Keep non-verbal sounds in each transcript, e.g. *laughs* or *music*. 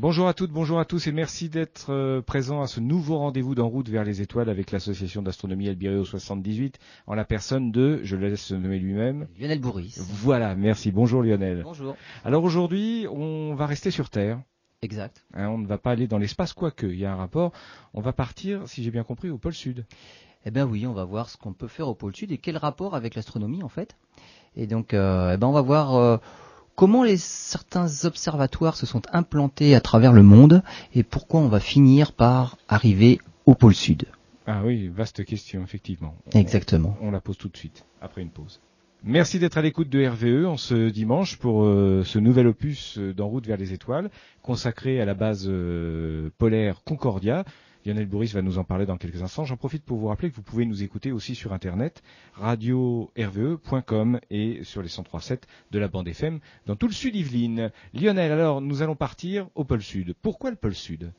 Bonjour à toutes, bonjour à tous et merci d'être euh, présents à ce nouveau rendez-vous d'en route vers les étoiles avec l'association d'astronomie Albireo 78 en la personne de, je le laisse nommer lui-même. Lionel Bourris. Voilà, merci. Bonjour Lionel. Bonjour. Alors aujourd'hui, on va rester sur Terre. Exact. Hein, on ne va pas aller dans l'espace, quoique, il y a un rapport. On va partir, si j'ai bien compris, au pôle Sud. Eh bien oui, on va voir ce qu'on peut faire au pôle Sud et quel rapport avec l'astronomie en fait. Et donc, euh, eh ben on va voir... Euh, comment les, certains observatoires se sont implantés à travers le monde et pourquoi on va finir par arriver au pôle sud? Ah oui, vaste question, effectivement. Exactement. On, la pose tout de suite, après une pause. Merci d'être à l'écoute de RVE en ce dimanche pour euh, ce nouvel opus euh, d'En route vers les étoiles, consacré à la base euh, polaire Concordia, Lionel Bourris va nous en parler dans quelques instants. J'en profite pour vous rappeler que vous pouvez nous écouter aussi sur internet, radio-rve.com et sur les 103.7 de la bande FM dans tout le sud Yvelines. Lionel, alors nous allons partir au pôle sud. Pourquoi le pôle sud?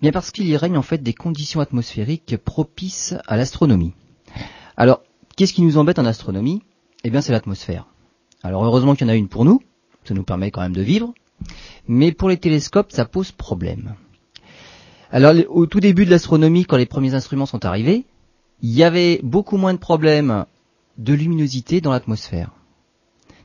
Bien parce qu'il y règne en fait des conditions atmosphériques propices à l'astronomie. Alors, qu'est-ce qui nous embête en astronomie? Eh bien, c'est l'atmosphère. Alors, heureusement qu'il y en a une pour nous, ça nous permet quand même de vivre, mais pour les télescopes, ça pose problème. Alors au tout début de l'astronomie, quand les premiers instruments sont arrivés, il y avait beaucoup moins de problèmes de luminosité dans l'atmosphère.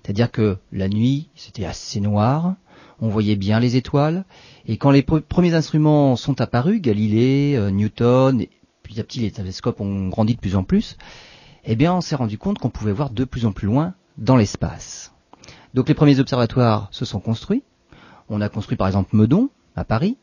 C'est-à-dire que la nuit, c'était assez noir, on voyait bien les étoiles, et quand les premiers instruments sont apparus, Galilée, euh, Newton, et petit à petit les télescopes ont grandi de plus en plus, eh bien on s'est rendu compte qu'on pouvait voir de plus en plus loin dans l'espace. Donc les premiers observatoires se sont construits. On a construit par exemple Meudon à Paris,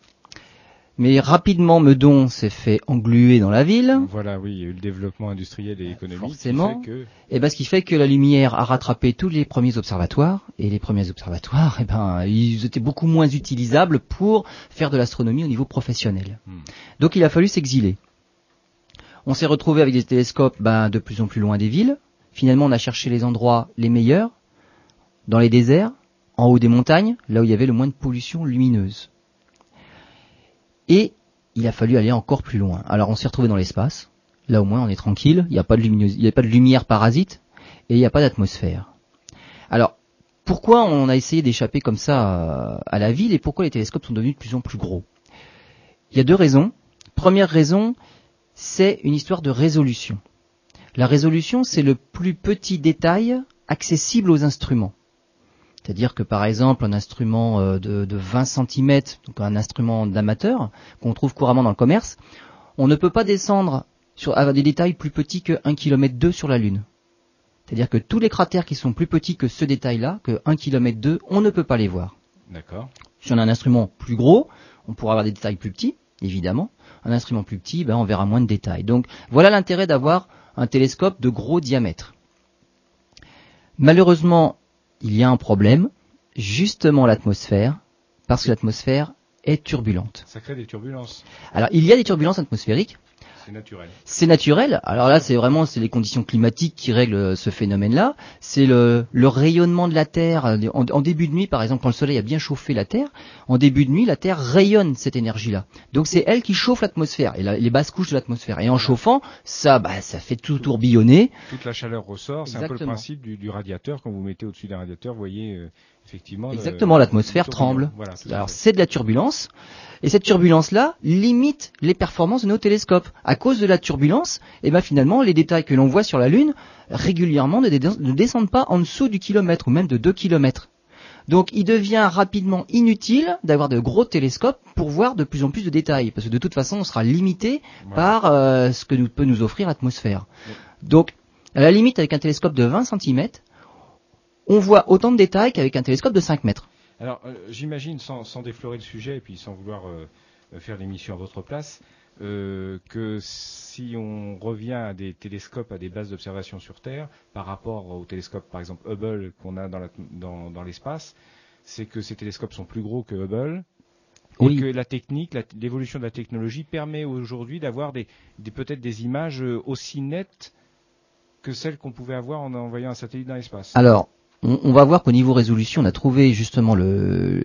mais rapidement, Meudon s'est fait engluer dans la ville. Voilà, oui, il y a eu le développement industriel et économique. Forcément. Et eh ben, ce qui fait que la lumière a rattrapé tous les premiers observatoires. Et les premiers observatoires, *laughs* eh ben, ils étaient beaucoup moins utilisables pour faire de l'astronomie au niveau professionnel. Hmm. Donc, il a fallu s'exiler. On s'est retrouvé avec des télescopes ben, de plus en plus loin des villes. Finalement, on a cherché les endroits les meilleurs, dans les déserts, en haut des montagnes, là où il y avait le moins de pollution lumineuse. Et il a fallu aller encore plus loin. Alors on s'est retrouvé dans l'espace. Là au moins on est tranquille. Il n'y a pas de a pas de lumière parasite et il n'y a pas d'atmosphère. Alors pourquoi on a essayé d'échapper comme ça à la ville et pourquoi les télescopes sont devenus de plus en plus gros? Il y a deux raisons. Première raison, c'est une histoire de résolution. La résolution, c'est le plus petit détail accessible aux instruments. C'est-à-dire que par exemple un instrument euh, de, 20 cm, donc un instrument d'amateur qu'on trouve couramment dans le commerce, on ne peut pas descendre sur, à des détails plus petits que 1 km 2 sur la Lune. C'est-à-dire que tous les cratères qui sont plus petits que ce détail-là, que 1 km 2, on ne peut pas les voir. D'accord. Si on a un instrument plus gros, on pourra avoir des détails plus petits, évidemment. Un instrument plus petit, ben, on verra moins de détails. Donc voilà l'intérêt d'avoir un télescope de gros diamètre. Malheureusement, il y a un problème, justement l'atmosphère, parce que l'atmosphère est turbulente. Ça crée des turbulences. Alors il y a des turbulences atmosphériques. C'est naturel. C'est naturel. Alors là, c'est vraiment c'est les conditions climatiques qui règlent ce phénomène-là. C'est le, le, rayonnement de la Terre. En, début de nuit, par exemple, quand le Soleil a bien chauffé la Terre, en début de nuit, la Terre rayonne cette énergie-là. Donc c'est elle qui chauffe l'atmosphère et les basses couches de l'atmosphère. Et en chauffant, ça, bah, ça fait tout tourbillonner. Toute la chaleur ressort. C'est un peu le principe du, du, radiateur. Quand vous mettez au-dessus d'un radiateur, vous voyez euh, effectivement. Exactement, l'atmosphère tremble. Alors c'est de la turbulence. Et cette turbulence-là limite les performances de nos télescopes. À cause de la turbulence, et eh ben finalement, les détails que l'on voit sur la Lune régulièrement ne, descendent pas en dessous du kilomètre ou même de 2 kilomètres. Donc il devient rapidement inutile d'avoir de gros télescopes pour voir de plus en plus de détails, parce que de toute façon on sera limité par euh, ce que nous, peut nous offrir l'atmosphère. Donc à la limite avec un télescope de 20 cm, on voit autant de détails qu'avec un télescope de 5 mètres. Alors, euh, j'imagine, sans, déflorer le sujet et puis sans vouloir euh, euh, faire l'émission à votre place, que si on revient à des télescopes, à des bases d'observation sur Terre, par rapport aux télescopes, par exemple Hubble, qu'on a dans l'espace, c'est que ces télescopes sont plus gros que Hubble, et que la technique, l'évolution de la technologie permet aujourd'hui d'avoir des, peut-être des images aussi nettes que celles qu'on pouvait avoir en envoyant un satellite dans l'espace. Alors, on, va voir qu'au niveau résolution, on a trouvé justement le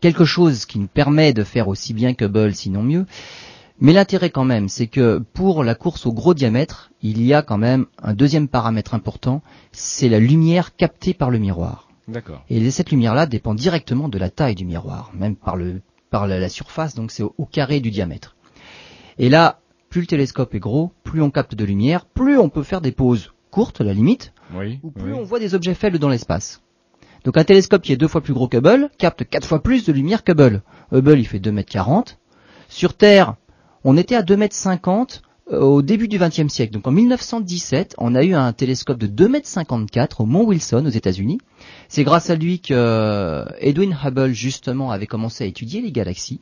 quelque chose qui nous permet de faire aussi bien que Hubble, sinon mieux. Mais l'intérêt quand même, c'est que pour la course au gros diamètre, il y a quand même un deuxième paramètre important, c'est la lumière captée par le miroir. D'accord. Et cette lumière-là dépend directement de la taille du miroir, même par, le, par la, surface, donc c'est au, carré du diamètre. Et là, plus le télescope est gros, plus on capte de lumière, plus on peut faire des pauses courtes, à la limite, ou plus on voit des objets faibles dans l'espace. Donc un télescope qui est deux fois plus gros que Hubble capte quatre fois plus de lumière que Hubble. Hubble, il fait 2 mètres 40. Sur Terre, on était à 2 mètres 50 euh, au début du XXe siècle. Donc en 1917, on a eu un télescope de 2 mètres 54 au Mont Wilson aux États-Unis. C'est grâce à lui que euh, Edwin Hubble justement avait commencé à étudier les galaxies.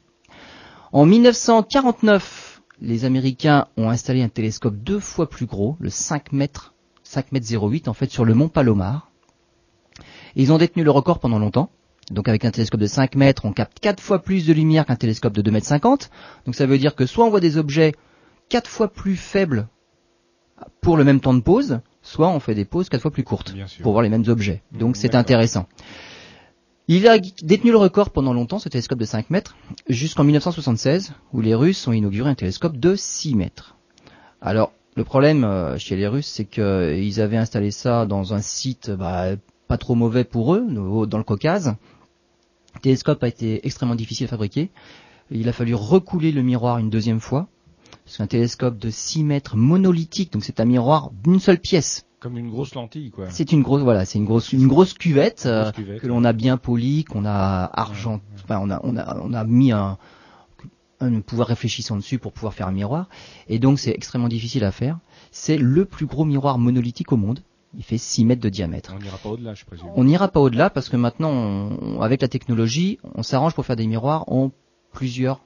En 1949, les Américains ont installé un télescope deux fois plus gros, le 5 mètres 5 mètres 08 en fait sur le mont Palomar. ils ont détenu le record pendant longtemps. Donc avec un télescope de 5 mètres, on capte 4 fois plus de lumière qu'un télescope de 2 mètres 50. Donc ça veut dire que soit on voit des objets 4 fois plus faibles pour le même temps de pause, soit on fait des pauses 4 fois plus courtes pour voir les mêmes objets. Donc c'est intéressant. Il a détenu le record pendant longtemps, ce télescope de 5 mètres, jusqu'en 1976, où les Russes ont inauguré un télescope de 6 mètres. Alors, le problème euh, chez les Russes, c'est qu'ils avaient installé ça dans un site bah, pas trop mauvais pour eux, dans le Caucase. Le télescope a été extrêmement difficile à fabriquer. Il a fallu recouler le miroir une deuxième fois. C'est un télescope de 6 mètres monolithique, donc c'est un miroir d'une seule pièce. Comme une grosse lentille, quoi. C'est une grosse, voilà, c'est une grosse, une grosse cuvette, euh, que l'on a bien polie, qu'on a argent, enfin, on a, on a, on a mis un, un pouvoir réfléchissant dessus pour pouvoir faire un miroir. Et donc c'est extrêmement difficile à faire. C'est le plus gros miroir monolithique au monde. Il fait 6 mètres de diamètre. On n'ira pas au-delà, je présume. On n'ira pas au-delà parce que maintenant, avec la technologie, on s'arrange pour faire des miroirs en plusieurs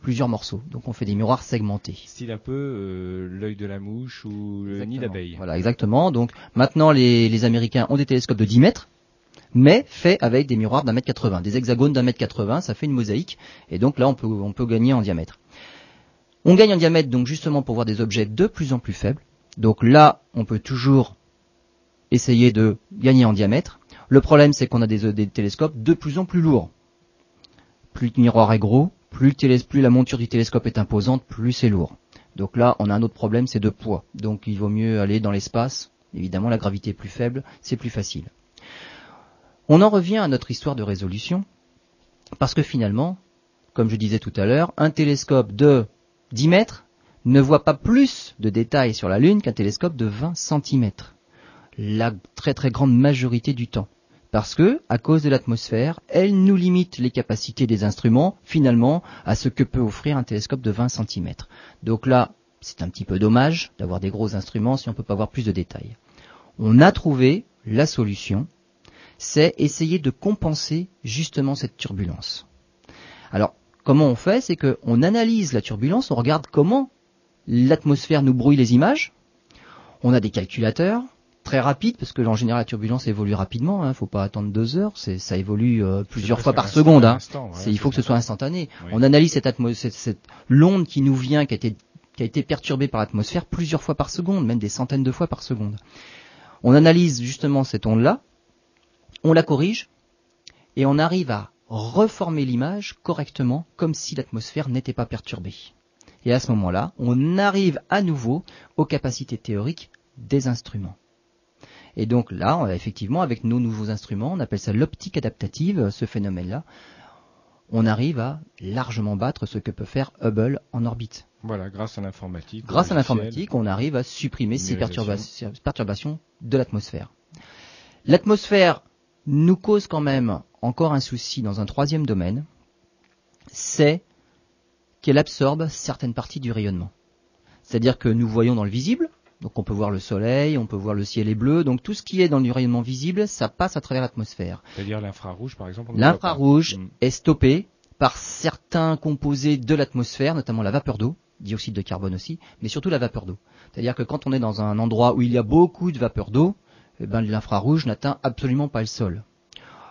plusieurs morceaux. Donc on fait des miroirs segmentés. Style un peu euh, l'œil de la mouche ou le nid d'abeille. Voilà, exactement. Donc maintenant les, les Américains ont des télescopes de 10 mètres mais fait avec des miroirs d'un mètre 80, des hexagones d'un mètre 80, ça fait une mosaïque, et donc là on peut, on peut gagner en diamètre. On gagne en diamètre donc justement pour voir des objets de plus en plus faibles. Donc là, on peut toujours essayer de gagner en diamètre. Le problème, c'est qu'on a des, télescopes de plus en plus lourds. Plus le miroir est gros, plus la monture du télescope est imposante, plus c'est lourd. Donc là, on a un autre problème, c'est de poids. Donc il vaut mieux aller dans l'espace. Évidemment, la gravité est plus faible, c'est plus facile. On en revient à notre histoire de résolution, parce que finalement, comme je disais tout à l'heure, un télescope de 10 mètres ne voit pas plus de détails sur la Lune qu'un télescope de 20 cm. La très très grande majorité du temps. Parce que, à cause de l'atmosphère, elle nous limite les capacités des instruments, finalement, à ce que peut offrir un télescope de 20 cm. Donc là, c'est un petit peu dommage d'avoir des gros instruments si on ne peut pas avoir plus de détails. On a trouvé la solution c'est essayer de compenser justement cette turbulence. Alors, comment on fait? C'est qu'on analyse la turbulence, on regarde comment l'atmosphère nous brouille les images. On a des calculateurs très rapides, parce que en général la turbulence évolue rapidement, il hein, faut pas attendre deux heures, ça évolue euh, plusieurs fois par seconde. Hein. il faut que ce soit instantané. On analyse cette, cette, cette l'onde qui nous vient, qui a été qui a été perturbée par l'atmosphère plusieurs fois par seconde, même des centaines de fois par seconde. On analyse justement cette onde-là, on la corrige et on arrive à reformer l'image correctement comme si l'atmosphère n'était pas perturbée. Et à ce moment-là, on arrive à nouveau aux capacités théoriques des instruments. Et donc là, effectivement, avec nos nouveaux instruments, on appelle ça l'optique adaptative, ce phénomène-là, on arrive à largement battre ce que peut faire Hubble en orbite. Voilà, grâce à l'informatique. Grâce à l'informatique, on arrive à supprimer ces perturbations de l'atmosphère. L'atmosphère nous cause quand même encore un souci dans un troisième domaine, c'est qu'elle absorbe certaines parties du rayonnement. C'est-à-dire que nous voyons dans le visible, donc on peut voir le soleil, on peut voir le ciel est bleu, donc tout ce qui est dans le rayonnement visible, ça passe à travers l'atmosphère. C'est-à-dire l'infrarouge par exemple L'infrarouge hmm. est stoppé par certains composés de l'atmosphère, notamment la vapeur d'eau, dioxyde de carbone aussi, mais surtout la vapeur d'eau. C'est-à-dire que quand on est dans un endroit où il y a beaucoup de vapeur d'eau, eh ben, l'infrarouge n'atteint absolument pas le sol.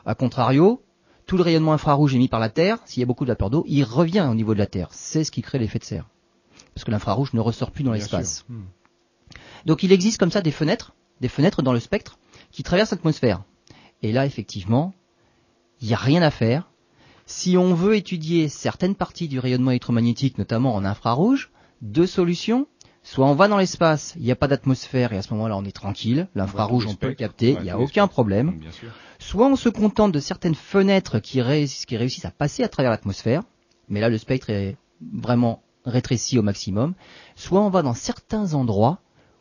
A contrario, tout le rayonnement infrarouge émis par la Terre, s'il y a beaucoup de vapeur d'eau, il revient au niveau de la Terre. C'est ce qui crée l'effet de serre. Parce que l'infrarouge ne ressort plus dans l'espace. Hmm. Donc il existe comme ça des fenêtres, des fenêtres dans le spectre, qui traversent l'atmosphère. Et là, effectivement, il n'y a rien à faire. Si on veut étudier certaines parties du rayonnement électromagnétique, notamment en infrarouge, deux solutions. Soit on va dans l'espace, il n'y a pas d'atmosphère et à ce moment-là on est tranquille, l'infrarouge on peut le capter, il n'y a aucun problème. Soit on se contente de certaines fenêtres qui, qui réussissent à passer à travers l'atmosphère, mais là le spectre est vraiment rétréci au maximum, soit on va dans certains endroits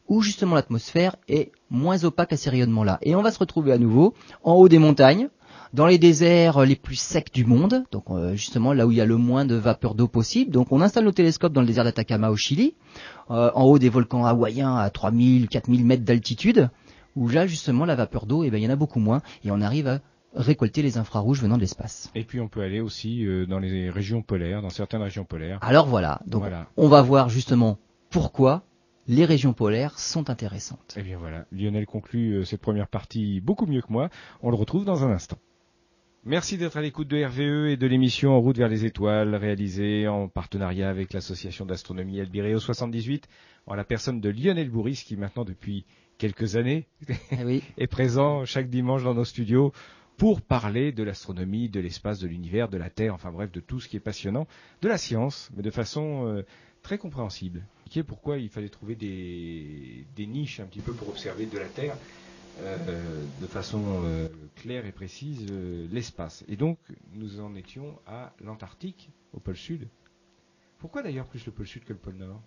où justement l'atmosphère est moins opaque à ces rayonnements-là. Et on va se retrouver à nouveau en haut des montagnes, dans les déserts les plus secs du monde, donc euh, justement là où il y a le moins de vapeur d'eau possible. Donc on installe nos télescopes dans le désert d'Atacama au Chili, euh, en haut des volcans hawaïens à 3000, 4000 mètres d'altitude, où là justement la vapeur d'eau, eh ben, il y en a beaucoup moins, et on arrive à récolter les infrarouges venant de l'espace. Et puis on peut aller aussi euh, dans les régions polaires, dans certaines régions polaires. Alors voilà, donc on va voir justement pourquoi les régions polaires sont intéressantes. Et eh bien voilà, Lionel conclut cette première partie beaucoup mieux que moi. On le retrouve dans un instant. Merci d'être à l'écoute de RVE et de l'émission En route vers les étoiles, réalisée en partenariat avec l'association d'astronomie Albireo 78, en la personne de Lionel Bourris, qui maintenant depuis quelques années eh *laughs* est présent chaque dimanche dans nos studios pour parler de l'astronomie, de l'espace, de l'univers, de la Terre, enfin bref, de tout ce qui est passionnant, de la science, mais de façon euh, très compréhensible. Qui est pourquoi il fallait trouver des, des niches un petit peu pour observer de la Terre de façon euh, claire et précise euh, l'espace. Et donc, nous en étions à l'Antarctique, au pôle sud. Pourquoi d'ailleurs plus le pôle sud que le pôle nord?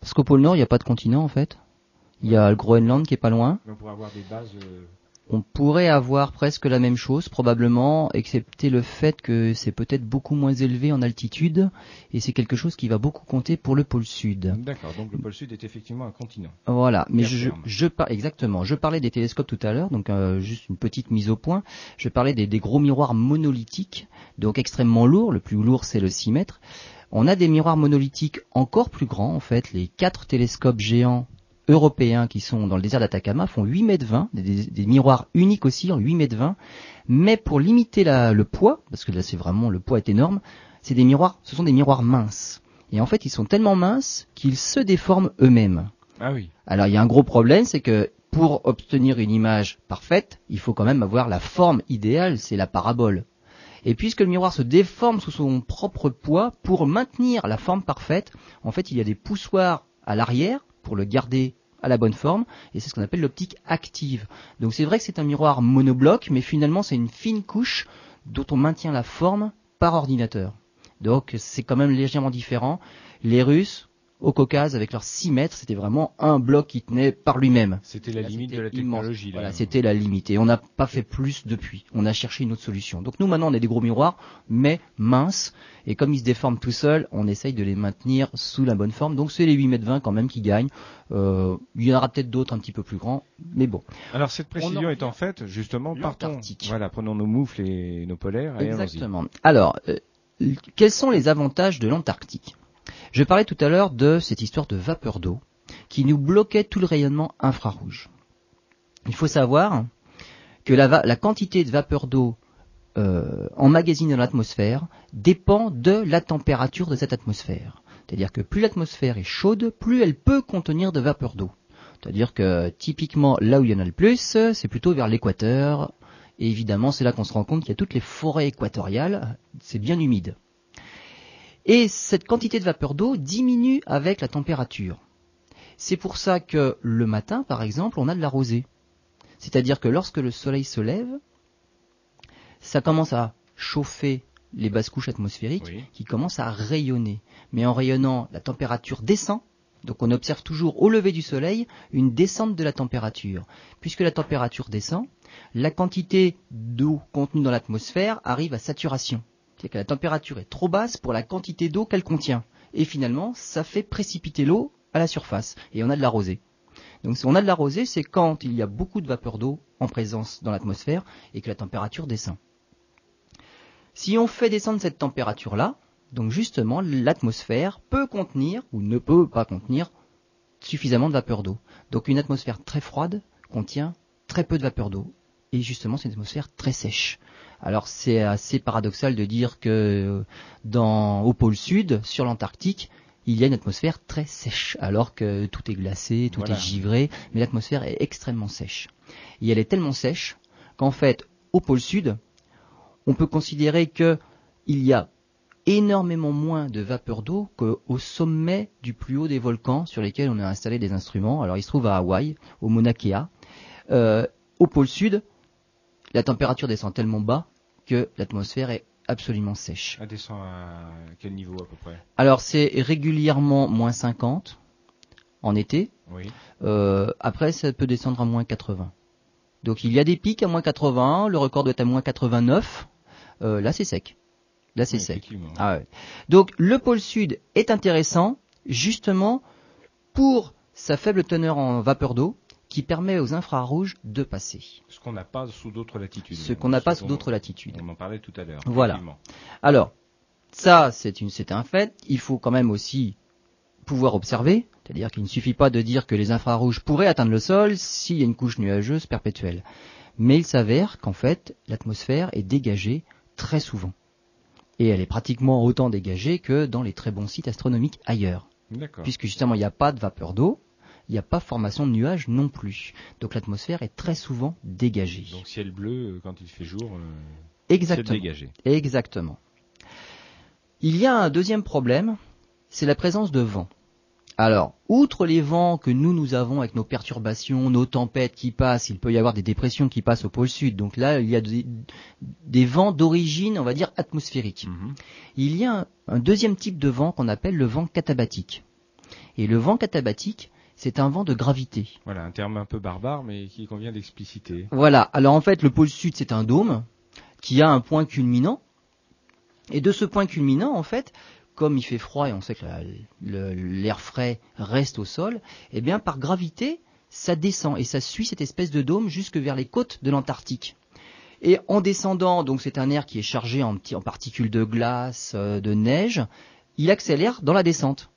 Parce qu'au pôle nord, il n'y a pas de continent en fait. Il y a le Groenland qui est pas loin. Mais on pourrait avoir des bases on pourrait avoir presque la même chose, probablement, excepté le fait que c'est peut-être beaucoup moins élevé en altitude, et c'est quelque chose qui va beaucoup compter pour le pôle sud. D'accord, donc le pôle sud est effectivement un continent. Voilà, mais je, je, exactement, je parlais des télescopes tout à l'heure, donc euh, juste une petite mise au point. Je parlais des, des gros miroirs monolithiques, donc extrêmement lourds. Le plus lourd, c'est le 6 mètres. On a des miroirs monolithiques encore plus grands, en fait, les quatre télescopes géants européens qui sont dans le désert d'Atacama font 8 mètres 20, des, miroirs uniques aussi en 8 mètres 20, mais pour limiter le poids, parce que là c'est vraiment le poids est énorme, c'est des miroirs, ce sont des miroirs minces. Et en fait, ils sont tellement minces qu'ils se déforment eux-mêmes. Ah oui. Alors il y a un gros problème, c'est que pour obtenir une image parfaite, il faut quand même avoir la forme idéale, c'est la parabole. Et puisque le miroir se déforme sous son propre poids, pour maintenir la forme parfaite, en fait, il y a des poussoirs à l'arrière pour le garder à la bonne forme, et c'est ce qu'on appelle l'optique active. Donc c'est vrai que c'est un miroir monobloc, mais finalement c'est une fine couche dont on maintient la forme par ordinateur. Donc c'est quand même légèrement différent. Les Russes au Caucase avec leurs 6 mètres, c'était vraiment un bloc qui tenait par lui-même. C'était la limite de la technologie. Voilà, c'était la limite. Et on n'a pas fait plus depuis. On a cherché une autre solution. Donc nous maintenant on a des gros miroirs, mais minces. Et comme ils se déforment tout seuls, on essaye de les maintenir sous la bonne forme. Donc c'est les 8 mètres 20 quand même qui gagnent. Euh, il y en aura peut-être d'autres un petit peu plus grands, mais bon. Alors cette précision est en fait justement partons. Voilà, prenons nos moufles et nos polaires. Exactement. Alors, euh, quels sont les avantages de l'Antarctique? Je parlais tout à l'heure de cette histoire de vapeur d'eau qui nous bloquait tout le rayonnement infrarouge. Il faut savoir que la, quantité de vapeur d'eau euh, emmagasinée dans l'atmosphère dépend de la température de cette atmosphère. C'est-à-dire que plus l'atmosphère est chaude, plus elle peut contenir de vapeur d'eau. C'est-à-dire que typiquement là où il y en a le plus, c'est plutôt vers l'équateur. Et évidemment, c'est là qu'on se rend compte qu'il y a toutes les forêts équatoriales, c'est bien humide. Et cette quantité de vapeur d'eau diminue avec la température. C'est pour ça que le matin, par exemple, on a de la rosée. C'est-à-dire que lorsque le soleil se lève, ça commence à chauffer les basses couches atmosphériques qui commencent à rayonner. Mais en rayonnant, la température descend. Donc on observe toujours au lever du soleil une descente de la température. Puisque la température descend, la quantité d'eau contenue dans l'atmosphère arrive à saturation c'est que la température est trop basse pour la quantité d'eau qu'elle contient. Et finalement, ça fait précipiter l'eau à la surface. Et on a de la. Donc si on a de la rosée, c'est quand il y a beaucoup de vapeur d'eau en présence dans l'atmosphère et que la température descend. Si on fait descendre cette température-là, donc justement, l'atmosphère peut contenir ou ne peut pas contenir suffisamment de vapeur d'eau. Donc une atmosphère très froide contient très peu de vapeur d'eau. Et justement, c'est une atmosphère très sèche. Alors c'est assez paradoxal de dire que dans, au pôle sud, sur l'Antarctique, il y a une atmosphère très sèche, alors que tout est glacé, tout est givré, mais l'atmosphère est extrêmement sèche. Et elle est tellement sèche qu'en fait, au pôle sud, on peut considérer qu'il y a énormément moins de vapeur d'eau qu'au sommet du plus haut des volcans sur lesquels on a installé des instruments. Alors il se trouve à Hawaï, au Mauna Kea. Euh, au pôle sud, la température descend tellement bas que l'atmosphère est absolument sèche. Elle descend à quel niveau à peu près? Alors c'est régulièrement moins 50 en été. Oui. Euh, après, ça peut descendre à moins 80. Donc il y a des pics à moins 80, le record doit être à moins 89. Euh, là c'est sec. Là c'est Oui, sec. Ah ouais. Donc le pôle sud est intéressant justement pour sa faible teneur en vapeur d'eau qui permet aux infrarouges de passer. Ce qu'on n'a pas sous d'autres latitudes. Ce qu'on n'a pas sous d'autres latitudes. On en parlait tout à l'heure. Voilà. Alors, ça, c'est un fait. Il faut quand même aussi pouvoir observer. C'est-à-dire qu'il ne suffit pas de dire que les infrarouges pourraient atteindre le sol s'il y a une couche nuageuse perpétuelle. Mais il s'avère qu'en fait, l'atmosphère est dégagée très souvent. Et elle est pratiquement autant dégagée que dans les très bons sites astronomiques ailleurs. Puisque justement, il n'y a pas de vapeur d'eau, il n'y a pas formation de nuages non plus. Donc l'atmosphère est très souvent dégagée. Donc ciel bleu euh, quand il fait jour, euh, Exactement. dégagé. Exactement. Il y a un deuxième problème, c'est la présence de vent. Alors, outre les vents que nous, nous avons avec nos perturbations, nos tempêtes qui passent, il peut y avoir des dépressions qui passent au pôle sud. Donc là, il y a des, des vents d'origine, on va dire, atmosphérique. Mhm. Il y a un, un deuxième type de vent qu'on appelle le vent catabatique. Et le vent catabatique, c'est un vent de gravité. Voilà, un terme un peu barbare, mais qui convient d'expliciter. Voilà. Alors en fait, le pôle sud, c'est un dôme qui a un point culminant. Et de ce point culminant, en fait, comme il fait froid et on sait que l'air frais reste au sol, eh bien, par gravité, ça descend et ça suit cette espèce de dôme jusque vers les côtes de l'Antarctique. Et en descendant, donc c'est un air qui est chargé en, en particules de glace, euh, de neige, il accélère dans la descente.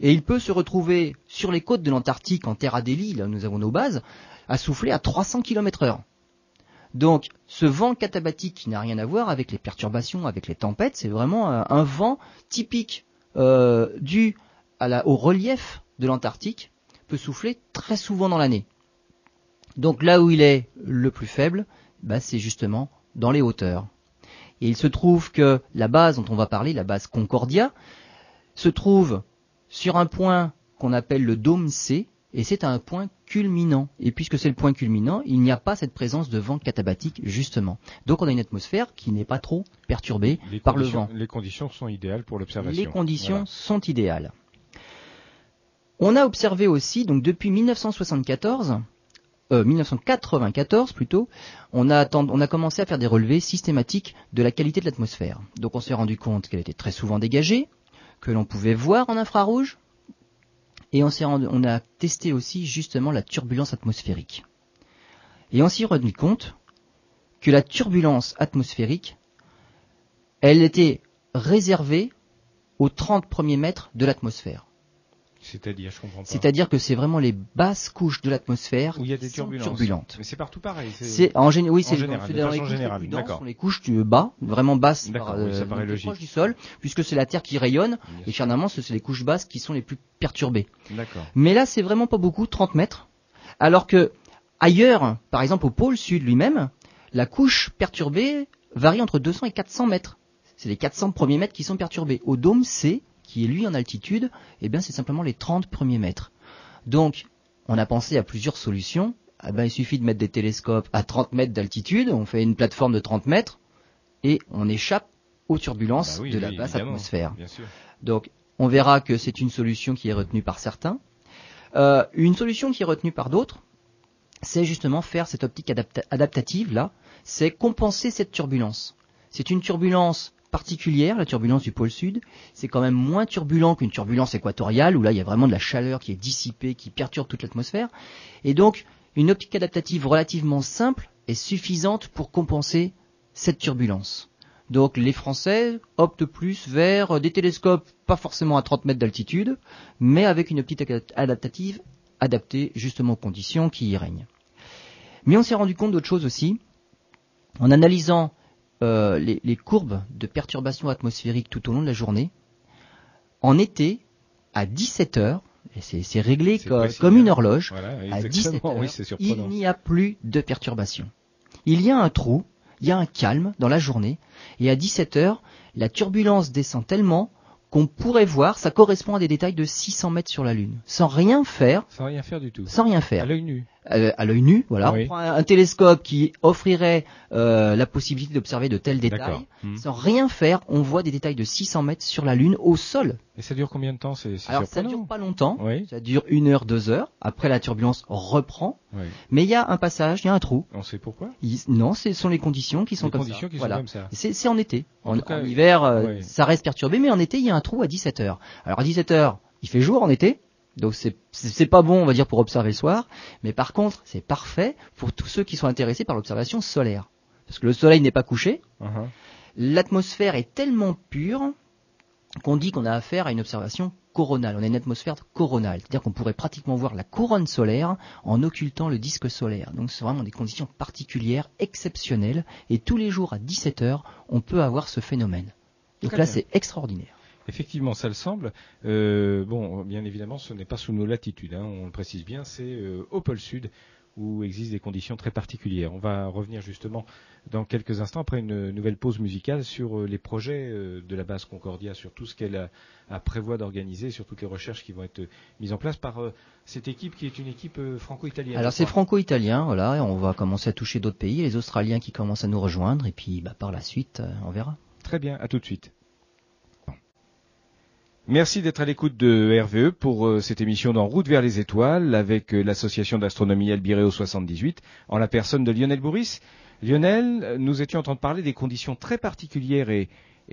Et il peut se retrouver sur les côtes de l'Antarctique, en Terre Adélie, là où nous avons nos bases, à souffler à 300 km heure. Donc, ce vent catabatique qui n'a rien à voir avec les perturbations, avec les tempêtes, c'est vraiment un, un vent typique euh, dû au relief de l'Antarctique, peut souffler très souvent dans l'année. Donc là où il est le plus faible, bah, c'est justement dans les hauteurs. Et il se trouve que la base dont on va parler, la base Concordia, se trouve sur un point qu'on appelle le dôme C, et c'est un point culminant. Et puisque c'est le point culminant, il n'y a pas cette présence de vent catabatique, justement. Donc on a une atmosphère qui n'est pas trop perturbée Les par le vent. Les conditions sont idéales pour l'observation. Les conditions Voilà. sont idéales. On a observé aussi, donc depuis 1974, euh, 1994 plutôt, on a, atten- on a commencé à faire des relevés systématiques de la qualité de l'atmosphère. Donc on s'est rendu compte qu'elle était très souvent dégagée, que l'on pouvait voir en infrarouge, et on, a testé aussi justement la turbulence atmosphérique. Et on s'est rendu compte que la turbulence atmosphérique, elle était réservée aux 30 premiers mètres de l'atmosphère. C'est-à-dire, je comprends pas. C'est-à-dire que c'est vraiment les basses couches de l'atmosphère Où il y a des qui sont turbulences. turbulentes. Mais c'est partout pareil. C'est en général, oui, c'est en général, c'est de dans les couches les générale, plus denses, d'accord. sont les couches du bas, vraiment basses, par, oui, ça les plus logique. proches du sol, puisque c'est la Terre qui rayonne, Bien et finalement, ce- c'est les couches basses qui sont les plus perturbées. Mais là, c'est vraiment pas beaucoup, 30 mètres. Alors que ailleurs, par exemple au pôle sud lui-même, la couche perturbée varie entre 200 et 400 mètres. C'est les 400 premiers mètres qui sont perturbés. Au dôme C, qui est lui en altitude, eh bien c'est simplement les 30 premiers mètres. Donc, on a pensé à plusieurs solutions. Ah ben, il suffit de mettre des télescopes à 30 mètres d'altitude, on fait une plateforme de 30 mètres, et on échappe aux turbulences Bah oui, de la oui, basse atmosphère. Donc, on verra que c'est une solution qui est retenue par certains. Euh, une solution qui est retenue par d'autres, c'est justement faire cette optique adapta- adaptative là, c'est compenser cette turbulence. C'est une turbulence particulière, la turbulence du pôle sud. C'est quand même moins turbulent qu'une turbulence équatoriale où là il y a vraiment de la chaleur qui est dissipée, qui perturbe toute l'atmosphère. Et donc, une optique adaptative relativement simple est suffisante pour compenser cette turbulence. Donc les Français optent plus vers des télescopes pas forcément à 30 mètres d'altitude, mais avec une optique ad- adaptative adaptée justement aux conditions qui y règnent. Mais on s'est rendu compte d'autre chose aussi, en analysant euh, les, les courbes de perturbations atmosphériques tout au long de la journée, en été, à 17 heures, et c'est c'est réglé comme hein. une horloge, Voilà, à 17 exactement. heures, Oui, il n'y a plus de perturbations. Il y a un trou, il y a un calme dans la journée, et à 17 heures, la turbulence descend tellement qu'on pourrait voir, ça correspond à des détails de 600 mètres sur la Lune, sans rien faire, Sans rien faire du tout. sans rien À faire. l'œil nu. Euh, à l'œil nu, voilà. On prend un, télescope qui offrirait euh, la possibilité d'observer de tels détails. Hmm. Sans rien faire, on voit des détails de 600 mètres sur la Lune au sol. Et ça dure combien de temps c'est, Alors ça dure pas longtemps. Ça dure une heure, deux heures. Après la turbulence reprend. Mais il y a un passage, il y a un trou. On sait pourquoi? Non, ce sont les conditions qui sont, comme, ça. Qui sont comme ça. C'est, en été. En, hiver, euh, ça reste perturbé, mais en été, il y a un trou à 17 heures. Alors à 17 heures, il fait jour en été. Donc c'est c'est pas bon, on va dire, pour observer le soir, mais par contre, c'est parfait pour tous ceux qui sont intéressés par l'observation solaire, parce que le soleil n'est pas couché. Uh-huh. L'atmosphère est tellement pure qu'on dit qu'on a affaire à une observation coronale. On a une atmosphère coronale, c'est-à-dire qu'on pourrait pratiquement voir la couronne solaire en occultant le disque solaire. Donc c'est vraiment des conditions particulières, exceptionnelles, et tous les jours à 17 heures, on peut avoir ce phénomène. Donc là, c'est extraordinaire. Effectivement, ça le semble. Euh, bon, bien évidemment, ce n'est pas sous nos latitudes, hein, on le précise bien, c'est euh, au pôle sud où existent des conditions très particulières. On va revenir justement dans quelques instants, après une nouvelle pause musicale, sur euh, les projets de la base Concordia, sur tout ce qu'elle a, a, prévoit d'organiser, sur toutes les recherches qui vont être mises en place par cette équipe qui est une équipe franco-italienne. Alors c'est franco-italien, voilà, et on va commencer à toucher d'autres pays, les Australiens qui commencent à nous rejoindre, et puis bah, par la suite, on verra. Très bien, à tout de suite. Merci d'être à l'écoute de RVE pour euh, cette émission d'En route vers les étoiles avec euh, l'association d'astronomie Albireo 78 en la personne de Lionel Bourris. Lionel, nous étions en train de parler des conditions très particulières et,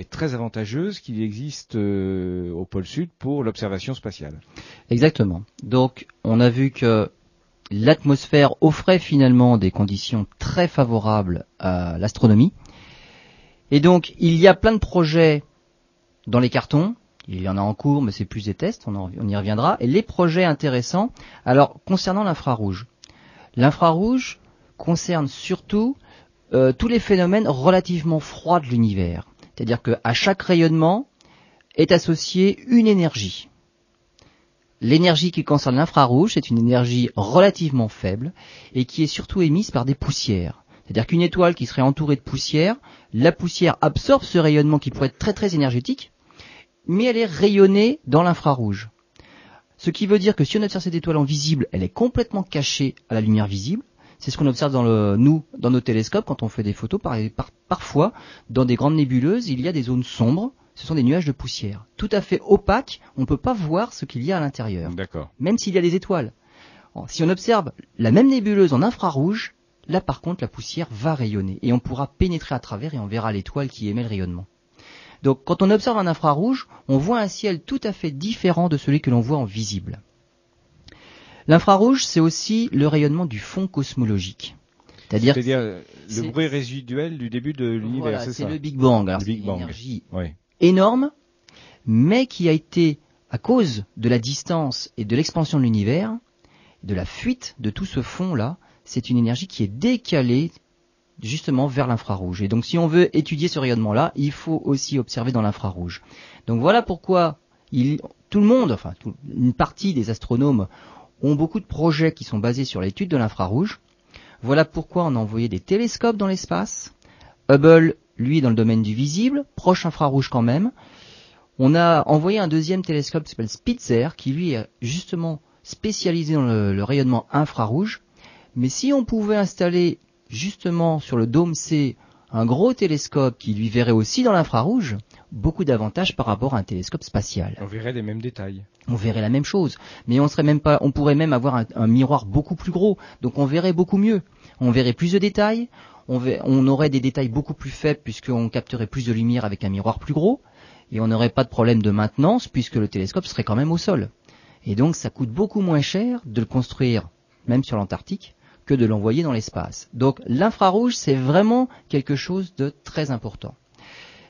très avantageuses qu'il existe euh, au pôle sud pour l'observation spatiale. Exactement. Donc on a vu que l'atmosphère offrait finalement des conditions très favorables à l'astronomie. Et donc il y a plein de projets dans les cartons il y en a en cours, mais c'est plus des tests, on, y reviendra. Et les projets intéressants, alors concernant l'infrarouge. L'infrarouge concerne surtout euh, tous les phénomènes relativement froids de l'univers. C'est-à-dire qu'à chaque rayonnement est associée une énergie. L'énergie qui concerne l'infrarouge, c'est une énergie relativement faible et qui est surtout émise par des poussières. C'est-à-dire qu'une étoile qui serait entourée de poussière, la poussière absorbe ce rayonnement qui pourrait être très très énergétique, mais elle est rayonnée dans l'infrarouge. Ce qui veut dire que si on observe cette étoile en visible, elle est complètement cachée à la lumière visible. C'est ce qu'on observe dans le, nous, dans nos télescopes, quand on fait des photos. parfois, dans des grandes nébuleuses, il y a des zones sombres. Ce sont des nuages de poussière. Tout à fait opaques. On ne peut pas voir ce qu'il y a à l'intérieur. D'accord. Même s'il y a des étoiles. Si on observe la même nébuleuse en infrarouge, là par contre, la poussière va rayonner. Et on pourra pénétrer à travers et on verra l'étoile qui émet le rayonnement. Donc quand on observe un infrarouge, on voit un ciel tout à fait différent de celui que l'on voit en visible. L'infrarouge, c'est aussi le rayonnement du fond cosmologique. C'est-à-dire le bruit résiduel du début de l'univers, c'est le Big Bang. Alors c'est une énergie énorme, mais qui a été, à cause de la distance et de l'expansion de l'univers, de la fuite de tout ce fond-là, c'est une énergie qui est décalée justement vers l'infrarouge. Et donc si on veut étudier ce rayonnement-là, il faut aussi observer dans l'infrarouge. Donc voilà pourquoi tout le monde, enfin une partie des astronomes ont beaucoup de projets qui sont basés sur l'étude de l'infrarouge. Voilà pourquoi on a envoyé des télescopes dans l'espace. Hubble, lui, dans le domaine du visible, proche infrarouge quand même. On a envoyé un deuxième télescope qui s'appelle Spitzer, qui lui est justement spécialisé dans le rayonnement infrarouge. Mais si on pouvait installer justement sur le dôme C un gros télescope qui lui verrait aussi dans l'infrarouge, beaucoup d'avantages par rapport à un télescope spatial. On verrait les mêmes détails. On verrait la même chose, mais on serait même pas, on pourrait même avoir un, miroir beaucoup plus gros, donc on verrait beaucoup mieux. On verrait plus de détails, on, on aurait des détails beaucoup plus faibles puisqu'on capterait plus de lumière avec un miroir plus gros, et on n'aurait pas de problème de maintenance puisque le télescope serait quand même au sol. Et donc ça coûte beaucoup moins cher de le construire, même sur l'Antarctique, que de l'envoyer dans l'espace. Donc l'infrarouge, c'est vraiment quelque chose de très important.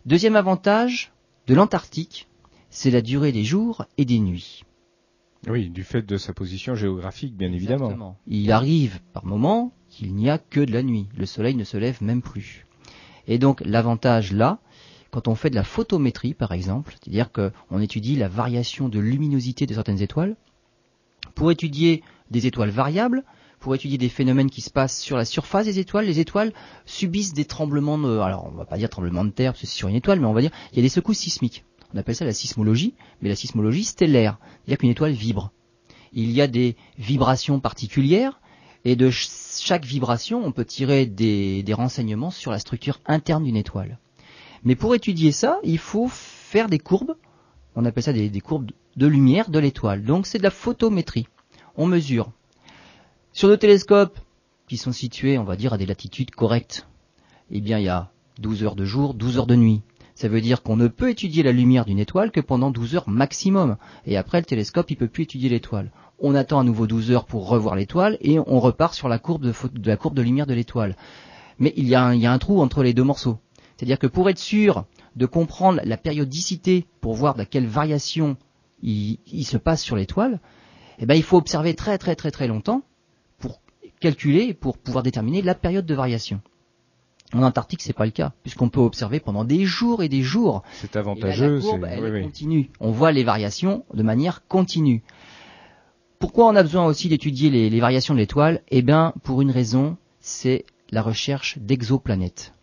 Deuxième avantage de l'Antarctique, c'est la durée des jours et des nuits. Oui, du fait de sa position géographique, bien évidemment. Il arrive par moments qu'il n'y a que de la nuit. Le soleil ne se lève même plus. Et donc l'avantage là, quand on fait de la photométrie par exemple, c'est-à-dire qu'on étudie la variation de luminosité de certaines étoiles, pour étudier des étoiles variables, pour étudier des phénomènes qui se passent sur la surface des étoiles. Les étoiles subissent des tremblements de, alors on va pas dire tremblements de terre parce c'est sur une étoile, mais on va dire il y a des secousses sismiques. On appelle ça la sismologie, mais la sismologie stellaire, c'est-à-dire qu'une étoile vibre. Il y a des vibrations particulières Et de chaque vibration, on peut tirer des, renseignements sur la structure interne d'une étoile. Mais pour étudier ça, il faut faire des courbes. On appelle ça des courbes de lumière de l'étoile. Donc c'est de la photométrie. On mesure. Sur nos télescopes, qui sont situés, on va dire, à des latitudes correctes, eh bien il y a 12 heures de jour, 12 heures de nuit. Ça veut dire qu'on ne peut étudier la lumière d'une étoile que pendant 12 heures maximum. Et après, le télescope, il peut plus étudier l'étoile. On attend à nouveau 12 heures pour revoir l'étoile et on repart sur la courbe de, la courbe de lumière de l'étoile. Mais il y, a un, trou entre les deux morceaux. C'est-à-dire que pour être sûr de comprendre la périodicité, pour voir de quelle variation il, se passe sur l'étoile, eh ben, il faut observer très très très très longtemps calculer, pour pouvoir déterminer la période de variation. En Antarctique, c'est pas le cas, puisqu'on peut observer pendant des jours et des jours. C'est avantageux. la courbe, elle continue. On voit les variations de manière continue. Pourquoi on a besoin aussi d'étudier les, variations de l'étoile? Eh bien, pour une raison, c'est la recherche d'exoplanètes.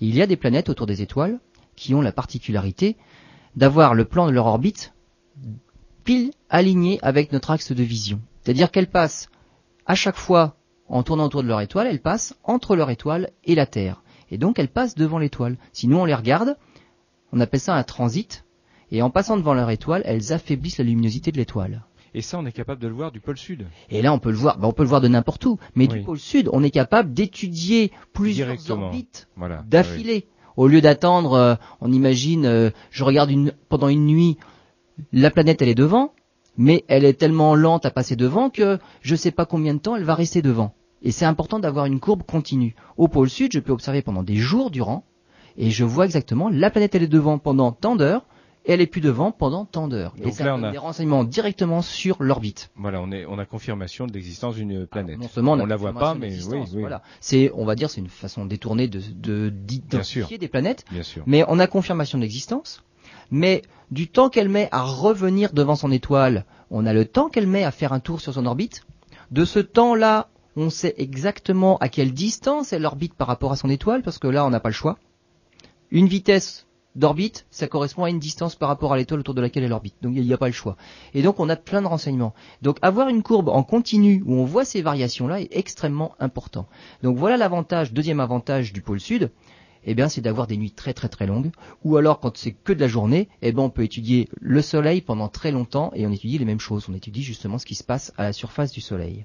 Il y a des planètes autour des étoiles qui ont la particularité d'avoir le plan de leur orbite pile aligné avec notre axe de vision. C'est-à-dire qu'elles passent à chaque fois en tournant autour de leur étoile, elles passent entre leur étoile et la Terre. Et donc elles passent devant l'étoile. Si nous on les regarde, on appelle ça un transit, et en passant devant leur étoile, elles affaiblissent la luminosité de l'étoile. Et ça, on est capable de le voir du pôle sud. Et là, on peut le voir. Ben, on peut le voir de n'importe où. Mais du pôle sud, on est capable d'étudier plusieurs orbites d'affilée. Au lieu d'attendre, euh, on imagine, euh, je regarde une, pendant une nuit, la planète elle est devant, mais elle est tellement lente à passer devant que je ne sais pas combien de temps elle va rester devant. Et c'est important d'avoir une courbe continue. Au pôle sud, je peux observer pendant des jours durant, et je vois exactement la planète elle est devant pendant tant d'heures, et elle est plus devant pendant tant d'heures. Et ça donne des renseignements directement sur l'orbite. Voilà, on, est, on a confirmation de l'existence d'une planète. non seulement on, ne la voit pas, mais oui, oui. Voilà. C'est, on va dire, c'est une façon détournée de, d'identifier des planètes. Bien sûr. Mais on a confirmation de l'existence mais du temps qu'elle met à revenir devant son étoile, on a le temps qu'elle met à faire un tour sur son orbite. De ce temps-là, on sait exactement à quelle distance elle orbite par rapport à son étoile, parce que là, on n'a pas le choix. Une vitesse d'orbite, ça correspond à une distance par rapport à l'étoile autour de laquelle elle orbite. Donc il n'y a pas le choix. Et donc on a plein de renseignements. Donc avoir une courbe en continu où on voit ces variations-là est extrêmement important. Donc voilà l'avantage, deuxième avantage du pôle sud, eh bien, c'est d'avoir des nuits très très très longues. Ou alors, quand c'est que de la journée, eh ben, on peut étudier le Soleil pendant très longtemps et on étudie les mêmes choses. On étudie justement ce qui se passe à la surface du Soleil.